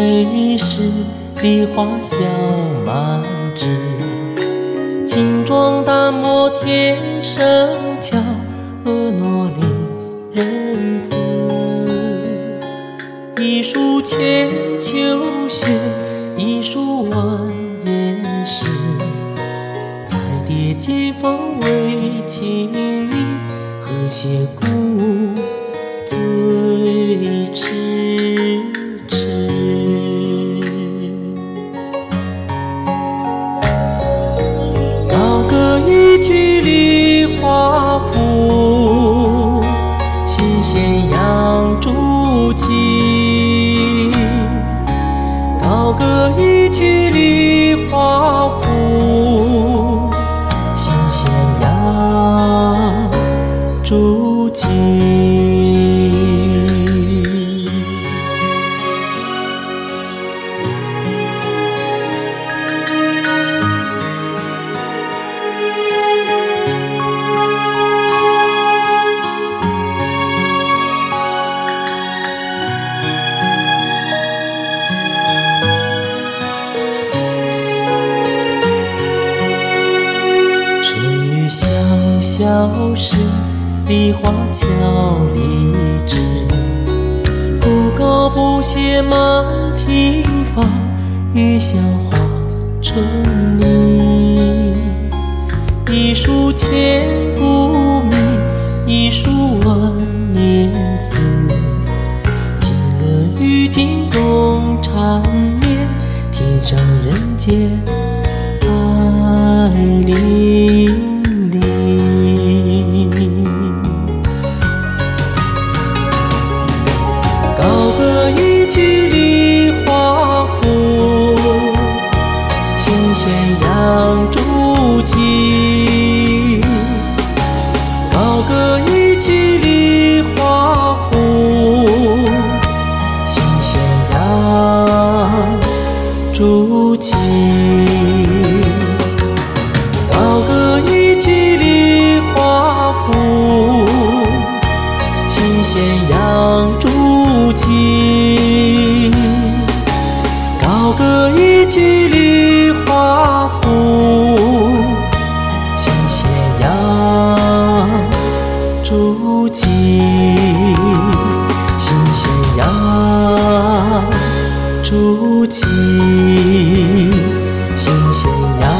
风舞美食，梨花笑满枝。轻装淡抹天生俏，婀娜丽人姿。一树千秋雪，一树万年诗。彩蝶接风为轻语，和谐鼓最痴一曲梨花赋，细弦扬竹情。高歌一曲梨花赋，小时，梨花俏荔枝。不高不谢满庭芳，雨香花成泥。一树千古名，一树万年。思。金轮玉镜共缠绵，天上人间爱恋细弦扬竹情。高歌一曲梨花赋，细弦扬竹情。高歌一曲梨花赋，细弦扬竹情。高歌一曲梨福，新斜阳诸暨，新斜阳诸暨，新斜阳。